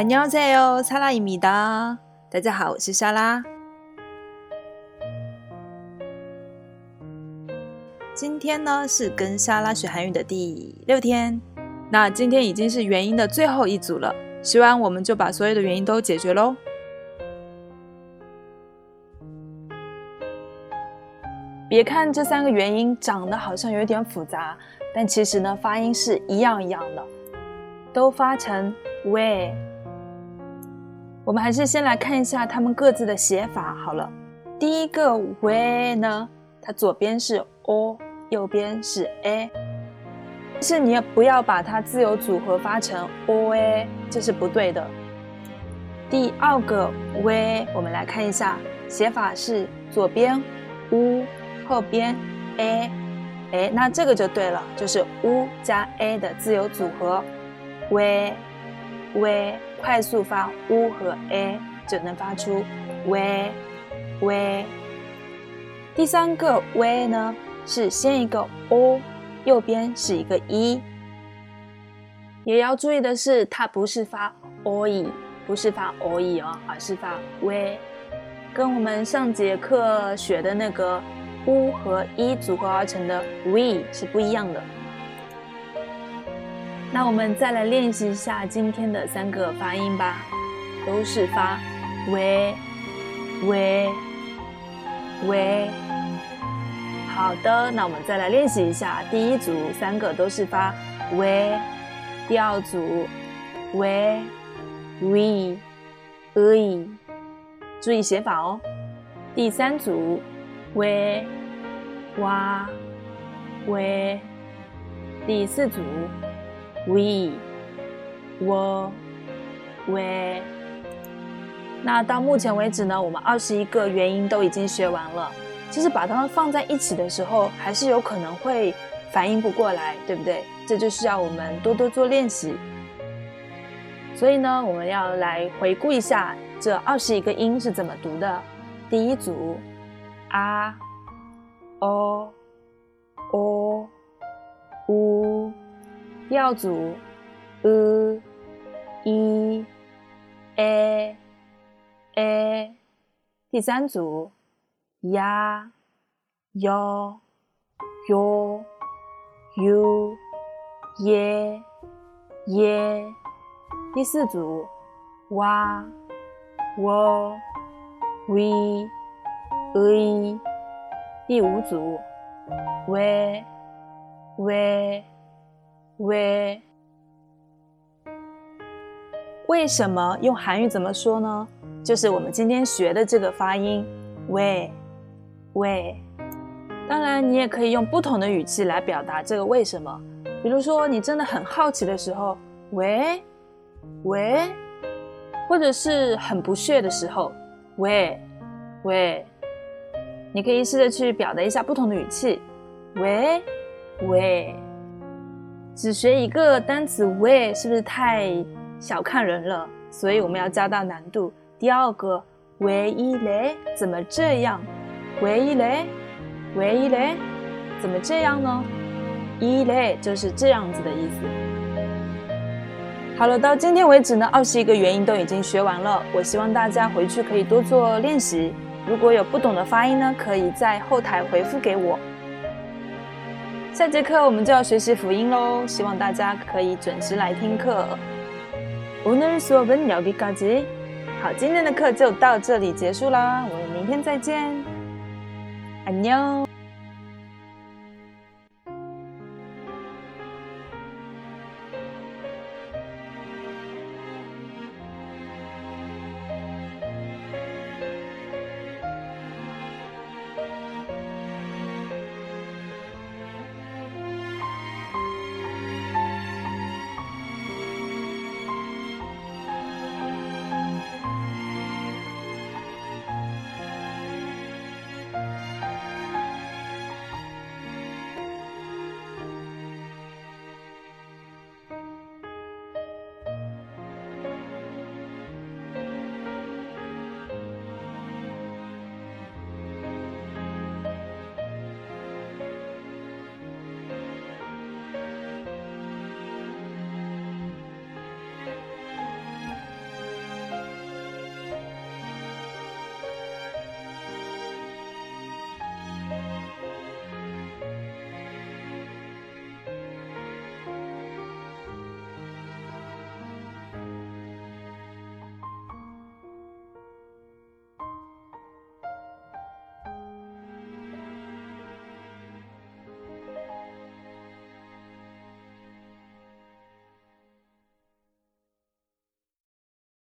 안녕하세요，사라입니다。大家好，我是莎拉。今天呢是跟莎拉学韩语的第六天，那今天已经是元音的最后一组了，学完我们就把所有的元音都解决喽。别看这三个元音长得好像有点复杂，但其实呢发音是一样一样的，都发成 we。 我们还是先来看一下它们各自的写法好了。第一个 we 呢，它左边是 o，右边是 a，但是你也不要把它自由组合发成 o a，这是不对的。第二个 we，我们来看一下写法是左边 u。后边 a，哎，那这个就对了，就是 u 加 a 的自由组合，we we 快速发 u 和 a 就能发出 we we。第三个 we 呢是先一个 o，右边是一个 e。也要注意的是，它不是发 oi，不是发 oi 哦，而是发 we，跟我们上节课学的那个。u 和 e 组合而成的 we 是不一样的。那我们再来练习一下今天的三个发音吧，都是发喂，喂喂。好的，那我们再来练习一下，第一组三个都是发喂。第二组喂，喂。喂。注意写法哦。第三组。喂，哇，喂，第四组，we，我，喂。那到目前为止呢，我们二十一个元音都已经学完了。其实把它们放在一起的时候，还是有可能会反应不过来，对不对？这就需要我们多多做练习。所以呢，我们要来回顾一下这二十一个音是怎么读的。第一组。啊，o o u，第二组：e，i，a，a。第三组：ya，yo，yo，u，ye，ye。第四组：wa，wo，we，ei。第五组：we，we。喂为什么用韩语怎么说呢？就是我们今天学的这个发音喂喂。当然你也可以用不同的语气来表达这个为什么。比如说你真的很好奇的时候喂喂。或者是很不屑的时候喂喂。你可以试着去表达一下不同的语气喂喂。只学一个单词喂，是不是太小看人了？所以我们要加大难度。第二个喂一嘞，怎么这样？喂一嘞，喂一嘞，怎么这样呢？一嘞就是这样子的意思。好了，到今天为止呢，二十一个元音都已经学完了。我希望大家回去可以多做练习。如果有不懂的发音呢，可以在后台回复给我。下节课我们就要学习辅音喽，希望大家可以准时来听课。오늘수업은여기까 지。 好，今天的课就到这里结束啦，我们明天再见，안녕。